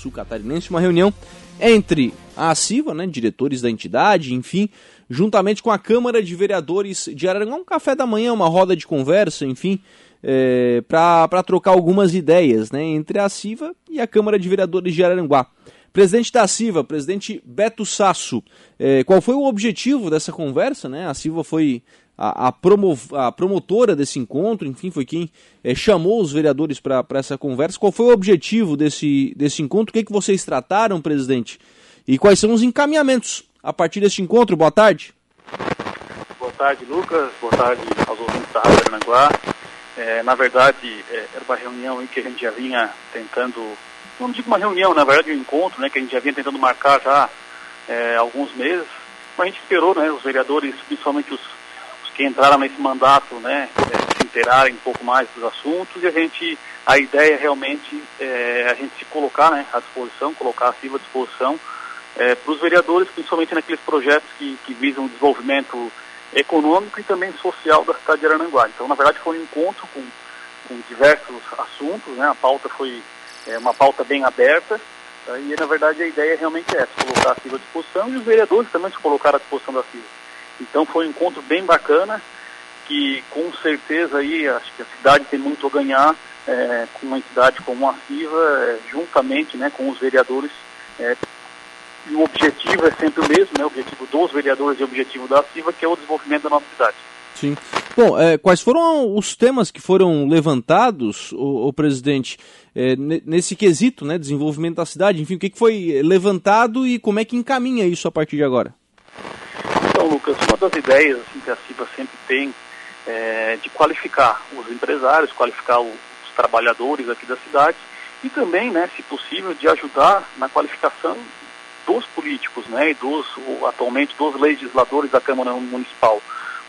sul catarinense, uma reunião entre a CIVA, né, diretores da entidade, enfim, juntamente com a Câmara de Vereadores de Araranguá, um café da manhã, uma roda de conversa, enfim, é, para trocar algumas ideias né, entre a CIVA e a Câmara de Vereadores de Araranguá. Presidente da CIVA, presidente Beto Sasso, é, qual foi o objetivo dessa conversa? Né? A CIVA foi a, a, promo, a promotora desse encontro, enfim, foi quem é, chamou os vereadores para essa conversa. Qual foi o objetivo desse, desse encontro? O que, que vocês trataram, presidente? E quais são os encaminhamentos a partir deste encontro? Boa tarde. Boa tarde, Lucas. Boa tarde aos ouvintes da Rádio. É, na verdade, é, era uma reunião em que a gente já vinha tentando, não digo uma reunião, na verdade um encontro, né, que a gente já vinha tentando marcar já é, alguns meses, mas a gente esperou, né, os vereadores, principalmente os que entraram nesse mandato, né, é, se interarem um pouco mais dos assuntos e a gente, a ideia realmente é a gente se colocar, né, à disposição, colocar a CIVA à disposição é, para os vereadores, principalmente naqueles projetos que, que visam o desenvolvimento econômico e também social da cidade de Arananguá. Então, na verdade, foi um encontro com, com diversos assuntos, né, a pauta foi é, uma pauta bem aberta, tá, e na verdade a ideia realmente é essa, colocar a CIVA à disposição e os vereadores também se colocaram à disposição da CIVA. Então foi um encontro bem bacana, que com certeza aí acho que a cidade tem muito a ganhar é, com uma entidade como a CIVA, é, juntamente né, com os vereadores. É, e o objetivo é sempre o mesmo, né, o objetivo dos vereadores e o objetivo da CIVA, que é o desenvolvimento da nossa cidade. Sim. Bom, é, quais foram os temas que foram levantados, o, o presidente, é, nesse quesito, né, desenvolvimento da cidade? Enfim, o que, que foi levantado e como é que encaminha isso a partir de agora? Então, Lucas, uma das ideias assim, que a CIVA sempre tem é de qualificar os empresários, qualificar os trabalhadores aqui da cidade e também, né, se possível, de ajudar na qualificação dos políticos, né, e dos, atualmente, dos legisladores da Câmara Municipal.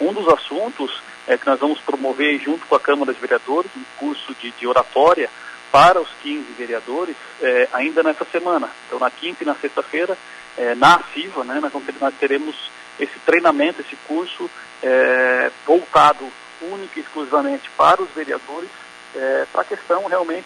Um dos assuntos é que nós vamos promover junto com a Câmara de Vereadores um curso de, de oratória para os 15 vereadores é, ainda nessa semana. Então, na quinta e na sexta-feira, é, na CIVA, né, nós, nós teremos esse treinamento, esse curso é, voltado única e exclusivamente para os vereadores, para a questão realmente,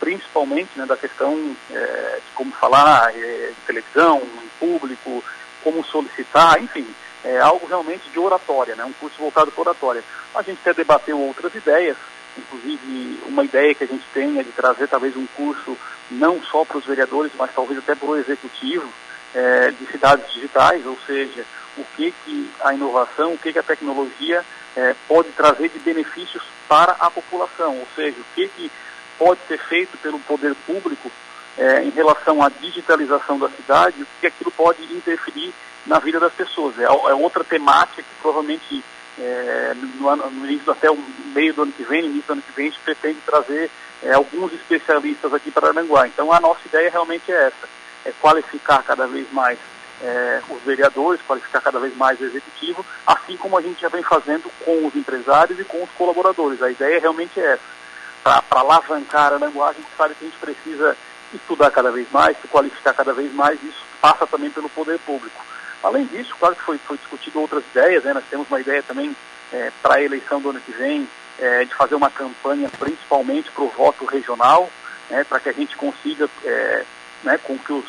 principalmente né, da questão de como falar em televisão, em público, como solicitar, enfim, é algo realmente de oratória, né, um curso voltado para oratória. A gente até debateu outras ideias, inclusive uma ideia que a gente tem é de trazer talvez um curso não só para os vereadores, mas talvez até para o executivo, é, de cidades digitais, ou seja, o que, que a inovação, o que, que a tecnologia é, pode trazer de benefícios para a população, ou seja, o que, que pode ser feito pelo poder público é, em relação à digitalização da cidade, o que aquilo pode interferir na vida das pessoas. É, é outra temática que provavelmente é, no, ano, no, início até o meio do ano que vem, início do ano que vem, a gente pretende trazer é, alguns especialistas aqui para Aranguá. Então a nossa ideia realmente é essa é, qualificar cada vez mais é, os vereadores, qualificar cada vez mais o executivo, assim como a gente já vem fazendo com os empresários e com os colaboradores. A ideia realmente é essa. Para alavancar a linguagem, a gente sabe que a gente precisa estudar cada vez mais, se qualificar cada vez mais, isso passa também pelo poder público. Além disso, claro que foi, foi discutido outras ideias, né? nós temos uma ideia também é, para a eleição do ano que vem, é, de fazer uma campanha principalmente para o voto regional, né, para que a gente consiga, é, né, com que os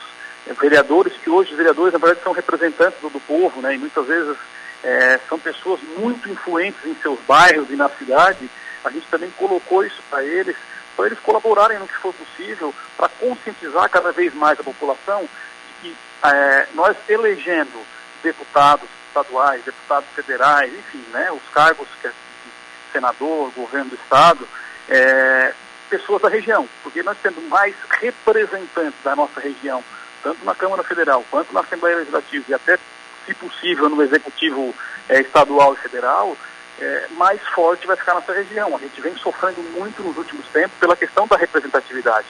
vereadores, que hoje os vereadores, na verdade, são representantes do, do povo, né, e muitas vezes é, são pessoas muito influentes em seus bairros e na cidade, a gente também colocou isso para eles, para eles colaborarem no que for possível, para conscientizar cada vez mais a população é, nós elegendo deputados estaduais, deputados federais, enfim, né, os cargos que é senador, governo do estado, é, pessoas da região, porque nós temos mais representantes da nossa região tanto na Câmara Federal quanto na Assembleia Legislativa e até, se possível, no Executivo é, Estadual e Federal, é, mais forte vai ficar nessa região. A gente vem sofrendo muito nos últimos tempos pela questão da representatividade.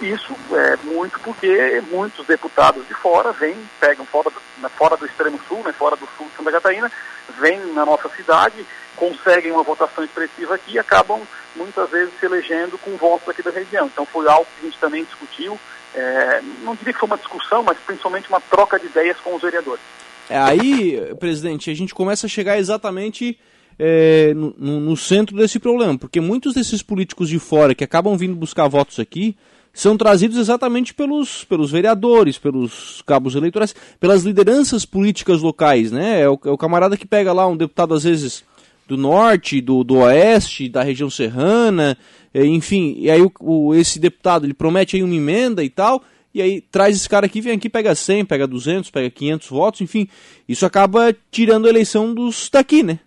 Isso é muito porque muitos deputados de fora vêm, pegam fora do, fora do extremo sul, né, fora do sul de Santa Catarina, vêm na nossa cidade, conseguem uma votação expressiva aqui e acabam muitas vezes se elegendo com votos aqui da região. Então foi algo que a gente também discutiu, é, não diria que foi uma discussão, mas principalmente uma troca de ideias com os vereadores. É, aí, presidente, a gente começa a chegar exatamente é, no, no, centro desse problema, porque muitos desses políticos de fora que acabam vindo buscar votos aqui são trazidos exatamente pelos, pelos vereadores, pelos cabos eleitorais, pelas lideranças políticas locais, né? É o, é o camarada que pega lá um deputado, às vezes, do norte, do, do oeste, da região serrana, é, enfim, e aí o, o, esse deputado ele promete aí uma emenda e tal, e aí traz esse cara aqui, vem aqui, pega 100, pega 200, pega 500 votos, enfim, isso acaba tirando a eleição dos daqui, né?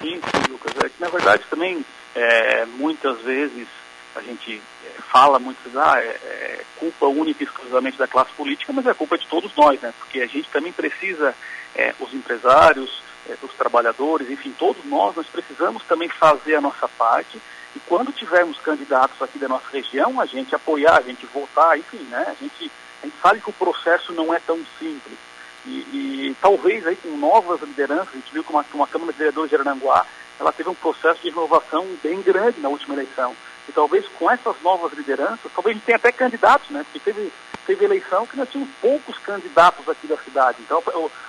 Sim, sim, Lucas. É que, na verdade, também, é, muitas vezes, a gente fala muitas ah, é, é, culpa única e exclusivamente da classe política, mas é culpa de todos nós, né? Porque a gente também precisa, é, os empresários, é, os trabalhadores, enfim, todos nós, nós precisamos também fazer a nossa parte e quando tivermos candidatos aqui da nossa região, a gente apoiar, a gente votar, enfim, né? A gente, a gente sabe que o processo não é tão simples. E, e talvez aí com novas lideranças, a gente viu que uma, uma Câmara de Vereadores de Arananguá, ela teve um processo de renovação bem grande na última eleição. E talvez com essas novas lideranças, talvez a gente tenha até candidatos, né? Porque teve, teve eleição que nós tínhamos poucos candidatos aqui da cidade. Então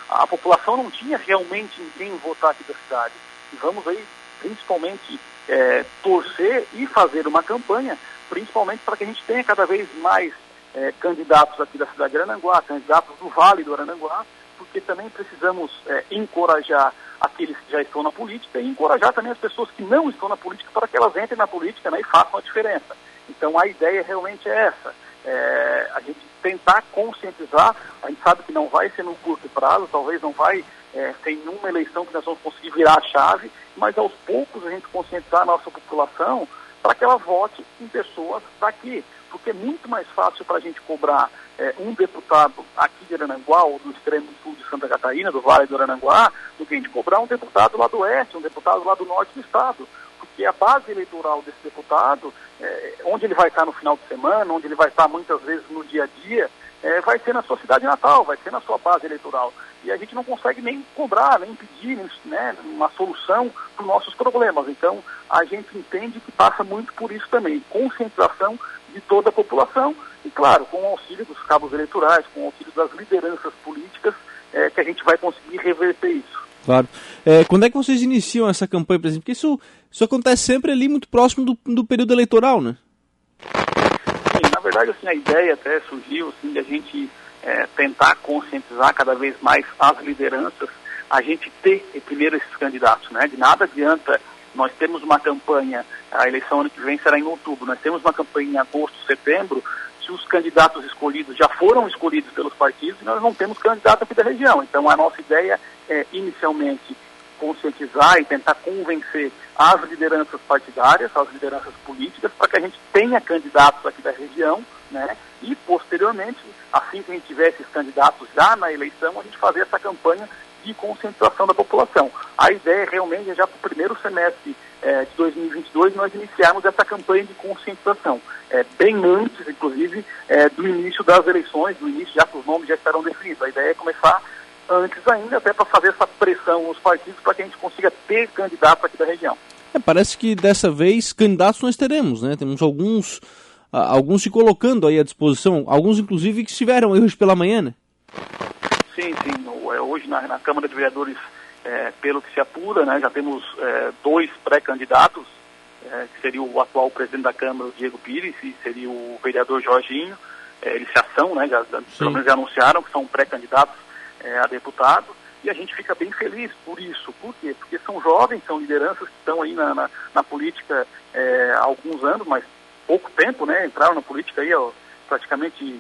a, a população não tinha realmente em quem votar aqui da cidade. E vamos aí, principalmente, é, torcer e fazer uma campanha, principalmente para que a gente tenha cada vez mais é, candidatos aqui da cidade de Arananguá, candidatos do Vale do Arananguá, porque também precisamos é, encorajar aqueles que já estão na política e encorajar também as pessoas que não estão na política para que elas entrem na política né, e façam a diferença. Então a ideia realmente é essa. É, a gente tentar conscientizar, a gente sabe que não vai ser no curto prazo, talvez não vai é, ser em uma eleição que nós vamos conseguir virar a chave, mas aos poucos a gente conscientizar a nossa população para que ela vote em pessoas daqui porque é muito mais fácil para a gente cobrar é, um deputado aqui de Arananguá, ou do extremo sul de Santa Catarina, do Vale do Arananguá, do que a gente cobrar um deputado lá do oeste, um deputado lá do norte do estado. Porque a base eleitoral desse deputado, é, onde ele vai estar no final de semana, onde ele vai estar muitas vezes no dia a dia, é, vai ser na sua cidade natal, vai ser na sua base eleitoral. E a gente não consegue nem cobrar, nem pedir né, uma solução para os nossos problemas. Então, a gente entende que passa muito por isso também. Conscientização de toda a população e, claro, com o auxílio dos cabos eleitorais, com o auxílio das lideranças políticas, é, que a gente vai conseguir reverter isso. Claro. É, quando é que vocês iniciam essa campanha, por exemplo? Porque isso, isso acontece sempre ali muito próximo do, do período eleitoral, né? Sim, na verdade, assim, a ideia até surgiu assim, de a gente é, tentar conscientizar cada vez mais as lideranças, a gente ter primeiro esses candidatos, né? De nada adianta nós temos uma campanha, a eleição ano que vem será em outubro, nós temos uma campanha em agosto, setembro, se os candidatos escolhidos já foram escolhidos pelos partidos, nós não temos candidato aqui da região. Então a nossa ideia é inicialmente conscientizar e tentar convencer as lideranças partidárias, as lideranças políticas, para que a gente tenha candidatos aqui da região, né? E posteriormente, assim que a gente tiver esses candidatos já na eleição, a gente fazer essa campanha de conscientização da população. A ideia realmente é já para o primeiro semestre é, de 2022 nós iniciarmos essa campanha de conscientização, é, bem antes, inclusive, é, do início das eleições, do início já que os nomes já estarão definidos. A ideia é começar antes ainda, até para fazer essa pressão nos partidos para que a gente consiga ter candidatos aqui da região. É, parece que dessa vez candidatos nós teremos, né? Temos alguns, alguns se colocando aí à disposição, alguns inclusive que estiveram hoje pela manhã, né? Sim, sim. É, hoje na, na Câmara de Vereadores, é, pelo que se apura, né, já temos é, dois pré-candidatos, é, que seria o atual presidente da Câmara, o Diego Pires, e seria o vereador Jorginho. É, eles se ação, né, já, pelo menos já anunciaram que são pré-candidatos é, a deputado. E a gente fica bem feliz por isso. Por quê? Porque são jovens, são lideranças que estão aí na, na, na política há alguns anos, mas pouco tempo, né? Entraram na política aí, ó, praticamente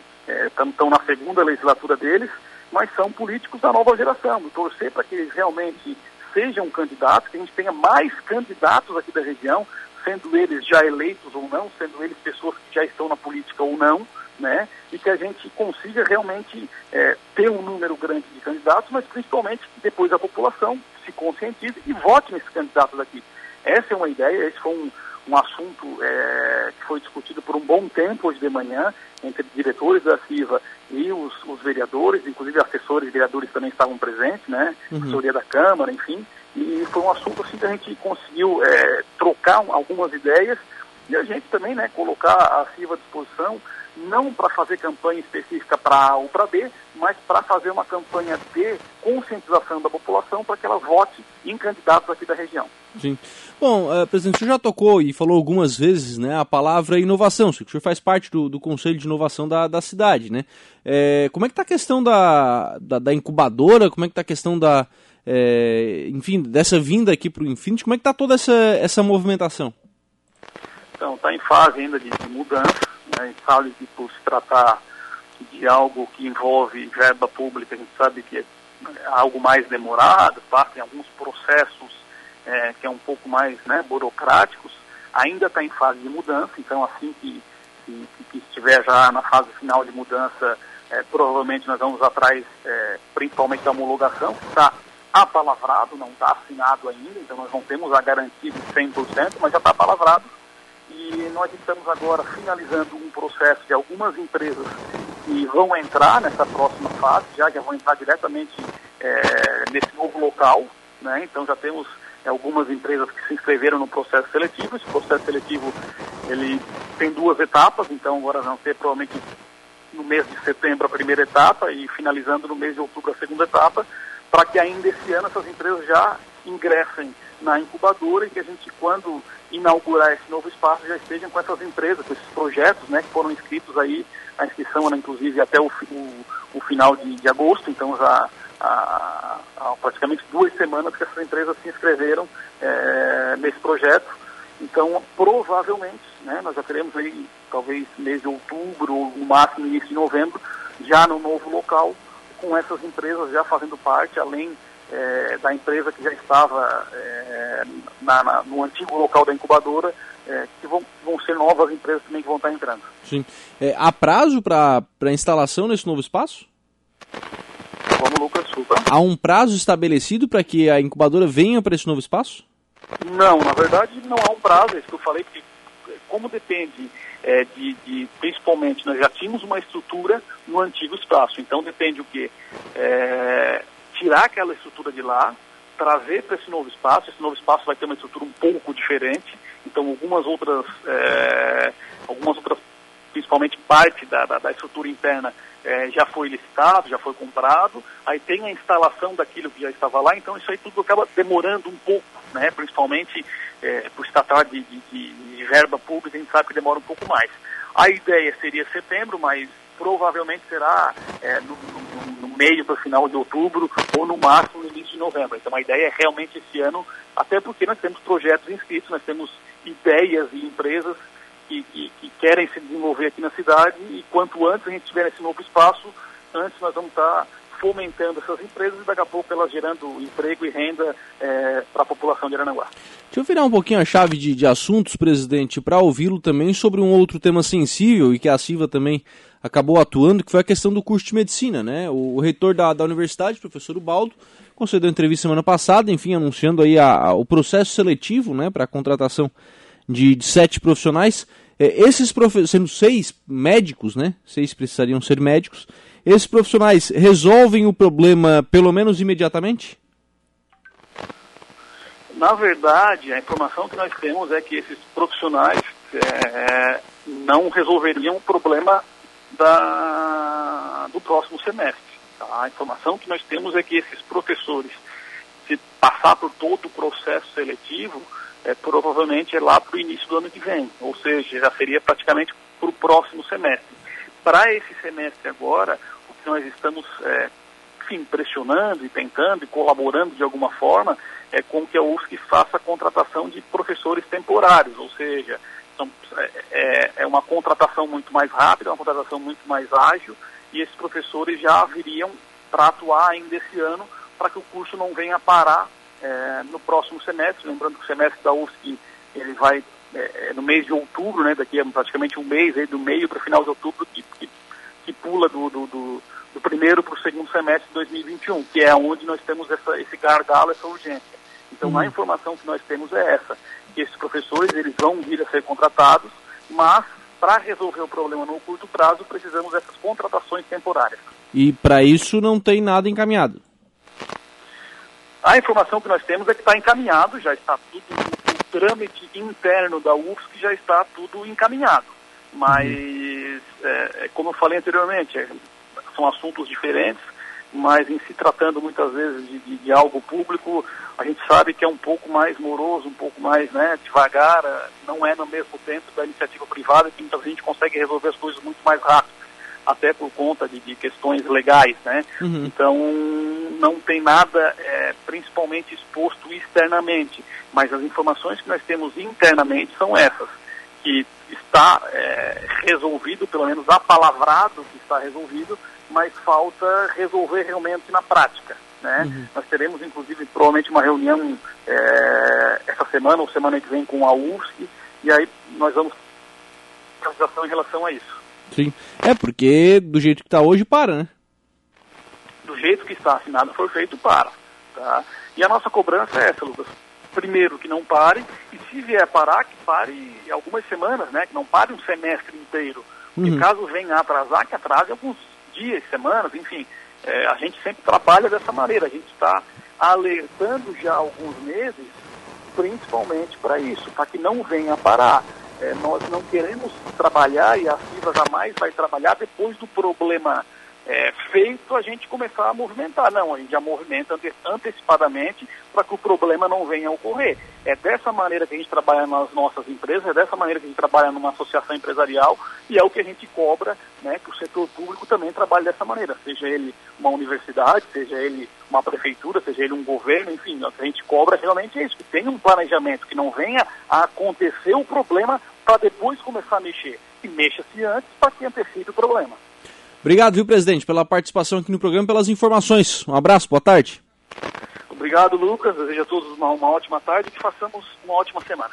estão na segunda legislatura deles mas são políticos da nova geração. Torcer para que eles realmente sejam candidatos, que a gente tenha mais candidatos aqui da região, sendo eles já eleitos ou não, sendo eles pessoas que já estão na política ou não, né? E que a gente consiga realmente é, ter um número grande de candidatos, mas principalmente que depois a população se conscientize e vote nesses candidatos aqui. Essa é uma ideia, esse foi um, um assunto é, que foi discutido por um bom tempo hoje de manhã entre diretores da CIVA e os, os vereadores, inclusive assessores e vereadores também estavam presentes, né? Uhum. Assessoria da Câmara, enfim. E foi um assunto assim que a gente conseguiu é, trocar algumas ideias e a gente também, né, colocar a CIVA à disposição não para fazer campanha específica para A ou para B, mas para fazer uma campanha de conscientização da população para que ela vote em candidatos aqui da região. Sim. Bom, uh, presidente, o senhor já tocou e falou algumas vezes né, a palavra inovação. O senhor faz parte do, do Conselho de Inovação da, da cidade, né? É, como é que está a questão da, da, da, incubadora? Como é que está a questão da, é, enfim, dessa vinda aqui para o Infinity? Como é que está toda essa, essa movimentação? Então, está em fase ainda de, mudança, né? em fase de por se tratar de algo que envolve verba pública, a gente sabe que é algo mais demorado, passa em alguns processos é, que é um pouco mais né, burocráticos, ainda está em fase de mudança, então assim que, que, que, estiver já na fase final de mudança, é, provavelmente nós vamos atrás é, principalmente da homologação, que está apalavrado, não está assinado ainda, então nós não temos a garantia de 100%, mas já está apalavrado. E nós estamos agora finalizando um processo de algumas empresas que vão entrar nessa próxima fase, já que vão entrar diretamente é, nesse novo local. Né? Então já temos algumas empresas que se inscreveram no processo seletivo. Esse processo seletivo ele tem duas etapas, então agora vão ter provavelmente no mês de setembro a primeira etapa e finalizando no mês de outubro a segunda etapa, para que ainda esse ano essas empresas já ingressem na incubadora e que a gente, quando inaugurar esse novo espaço, já estejam com essas empresas, com esses projetos né, que foram inscritos aí, a inscrição era inclusive até o, o, o final de, de, agosto, então já há, praticamente duas semanas que essas empresas se inscreveram é, nesse projeto. Então, provavelmente, né, nós já teremos aí, talvez mês de outubro, ou no máximo início de novembro, já no novo local, com essas empresas já fazendo parte, além é, da empresa que já estava é, na, na, no antigo local da incubadora, é, que vão, vão ser novas empresas também que vão estar entrando. Sim. É, há prazo para a instalação nesse novo espaço? Lucas. Há um prazo estabelecido para que a incubadora venha para esse novo espaço? Não, na verdade não há um prazo, é isso que eu falei, porque como depende é, de, de, principalmente, nós já tínhamos uma estrutura no antigo espaço, então depende o quê? É, tirar aquela estrutura de lá, trazer para esse novo espaço, esse novo espaço vai ter uma estrutura um pouco diferente, então algumas outras, é, algumas outras principalmente parte da, da, da estrutura interna é, já foi licitado, já foi comprado, aí tem a instalação daquilo que já estava lá, então isso aí tudo acaba demorando um pouco, né? principalmente é, por se tratar de, de, de, verba pública, a gente sabe que demora um pouco mais. A ideia seria setembro, mas provavelmente será é, no, no, no, meio para o final de outubro ou no máximo no início de novembro. Então a ideia é realmente esse ano, até porque nós temos projetos inscritos, nós temos ideias e empresas que, que, que, querem se desenvolver aqui na cidade e quanto antes a gente tiver esse novo espaço, antes nós vamos estar fomentando essas empresas e daqui a pouco elas gerando emprego e renda é, para a população de Aranaguá. Deixa eu virar um pouquinho a chave de, de assuntos, presidente, para ouvi-lo também sobre um outro tema sensível e que a Silva também acabou atuando, que foi a questão do curso de medicina. Né? O, o reitor da, da universidade, professor Ubaldo, concedeu entrevista semana passada, enfim, anunciando aí a, a, o processo seletivo né, para a contratação de, de sete profissionais. É, esses professores, sendo seis médicos, né? Seis precisariam ser médicos. Esses profissionais resolvem o problema pelo menos imediatamente? Na verdade, a informação que nós temos é que esses profissionais é, não resolveriam o problema da, do próximo semestre. Tá? A informação que nós temos é que esses professores, se passar por todo o processo seletivo, é, provavelmente é lá para o início do ano que vem, ou seja, já seria praticamente para o próximo semestre. Para esse semestre agora, o que nós estamos é, enfim, pressionando e tentando e colaborando de alguma forma é com que a UFSC faça a contratação de professores temporários, ou seja, são, é, é, é uma contratação muito mais rápida, uma contratação muito mais ágil, e esses professores já viriam para atuar ainda esse ano, para que o curso não venha parar é, no próximo semestre, lembrando que o semestre da UFSC ele vai é, é, no mês de outubro, né, daqui a praticamente um mês, aí, do meio para o final de outubro, que, que, que pula do, do, do, do primeiro para o segundo semestre de 2021, que é onde nós temos essa, esse gargalo, essa urgência. Então, uhum. a informação que nós temos é essa, que esses professores eles vão vir a ser contratados, mas para resolver o problema no curto prazo, precisamos dessas contratações temporárias. E para isso não tem nada encaminhado? A informação que nós temos é que está encaminhado, já está tudo, o trâmite interno da UFSC já está tudo encaminhado. Mas, uhum. é, é, como eu falei anteriormente, é, são assuntos diferentes. mas em se tratando muitas vezes de, de, de, algo público, a gente sabe que é um pouco mais moroso, um pouco mais né, devagar, não é no mesmo tempo da iniciativa privada, que muitas vezes a gente consegue resolver as coisas muito mais rápido, até por conta de, de questões legais, né? Uhum. Então, não tem nada é, principalmente exposto externamente, mas as informações que nós temos internamente são essas, que está é, resolvido, pelo menos apalavrado que está resolvido, mas falta resolver realmente na prática. Né? Uhum. Nós teremos, inclusive, provavelmente uma reunião é, essa semana ou semana que vem com a UFSC, e aí nós vamos ter em relação a isso. Sim, é porque do jeito que está hoje para, né? Do jeito que está assinado foi feito para. Tá? E a nossa cobrança é essa, Lucas. Primeiro, que não pare, e se vier parar, que pare algumas semanas, né? Que não pare um semestre inteiro. Porque uhum. caso venha atrasar, que atrase alguns dias, semanas, enfim. É, a gente sempre trabalha dessa maneira. A gente está alertando já há alguns meses, principalmente para isso, para que não venha parar. É, nós não queremos trabalhar e a FIVA jamais vai trabalhar depois do problema é, feito a gente começar a movimentar. Não, a gente já movimenta ante antecipadamente para que o problema não venha a ocorrer. É dessa maneira que a gente trabalha nas nossas empresas, é dessa maneira que a gente trabalha numa associação empresarial e é o que a gente cobra, né, que o setor público também trabalhe dessa maneira, seja ele uma universidade, seja ele uma prefeitura, seja ele um governo, enfim, a gente cobra realmente isso, que tenha um planejamento, que não venha a acontecer o problema para depois começar a mexer, que mexa-se antes para que antecipe o problema. Obrigado, viu, presidente, pela participação aqui no programa, pelas informações. Um abraço, boa tarde. Obrigado, Lucas. Desejo a todos uma, uma ótima tarde e que façamos uma ótima semana.